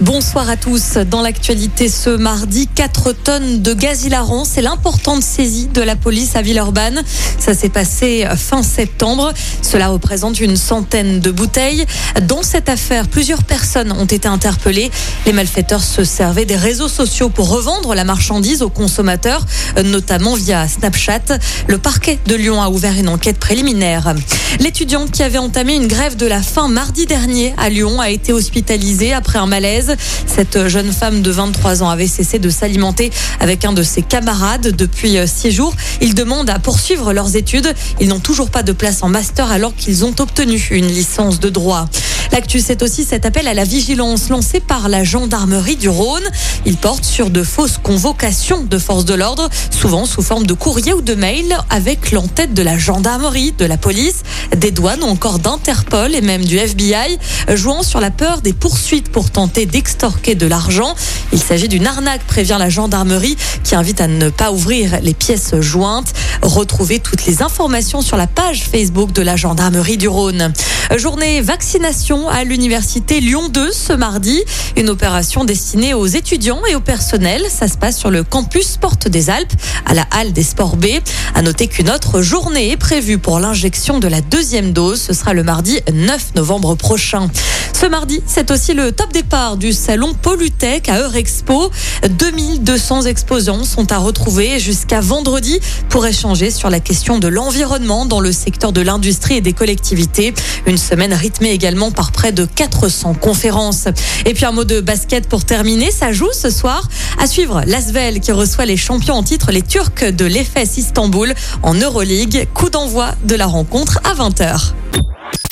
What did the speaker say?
Bonsoir à tous. Dans l'actualité ce mardi, 4 tonnes de gaz hilarant. C'est l'importante saisie de la police à Villeurbanne. Ça s'est passé fin septembre. Cela représente une centaine de bouteilles. Dans cette affaire, plusieurs personnes ont été interpellées. Les malfaiteurs se servaient des réseaux sociaux pour revendre la marchandise aux consommateurs, notamment via Snapchat. Le parquet de Lyon a ouvert une enquête préliminaire. L'étudiante qui avait entamé une grève de la faim mardi dernier à Lyon a été hospitalisée après un malaise. Cette jeune femme de 23 ans avait cessé de s'alimenter avec un de ses camarades depuis six jours. Ils demandent à poursuivre leurs études. Ils n'ont toujours pas de place en master alors qu'ils ont obtenu une licence de droit. L'actu, c'est aussi cet appel à la vigilance lancé par la gendarmerie du Rhône. Il porte sur de fausses convocations de forces de l'ordre, souvent sous forme de courrier ou de mail, avec l'entête de la gendarmerie, de la police, des douanes ou encore d'Interpol et même du FBI, jouant sur la peur des poursuites pour tenter d'extorquer de l'argent. Il s'agit d'une arnaque, prévient la gendarmerie, qui invite à ne pas ouvrir les pièces jointes. Retrouvez toutes les informations sur la page Facebook de la gendarmerie du Rhône. Journée vaccination à l'université Lyon 2 ce mardi. Une opération destinée aux étudiants et au personnel. Ça se passe sur le campus Porte des Alpes, à la halle des sports B. À noter qu'une autre journée est prévue pour l'injection de la deuxième dose. Ce sera le mardi 9 novembre prochain. Ce mardi, c'est aussi le top départ du salon Polytech à Eurexpo. 2200 exposants sont à retrouver jusqu'à vendredi pour échanger sur la question de l'environnement dans le secteur de l'industrie et des collectivités. Une semaine rythmée également par près de 400 conférences. Et puis un mot de basket pour terminer. Ça joue ce soir. À suivre l'Asvel qui reçoit les champions en titre, les Turcs de l'EFS Istanbul en Euroleague. Coup d'envoi de la rencontre à 20h.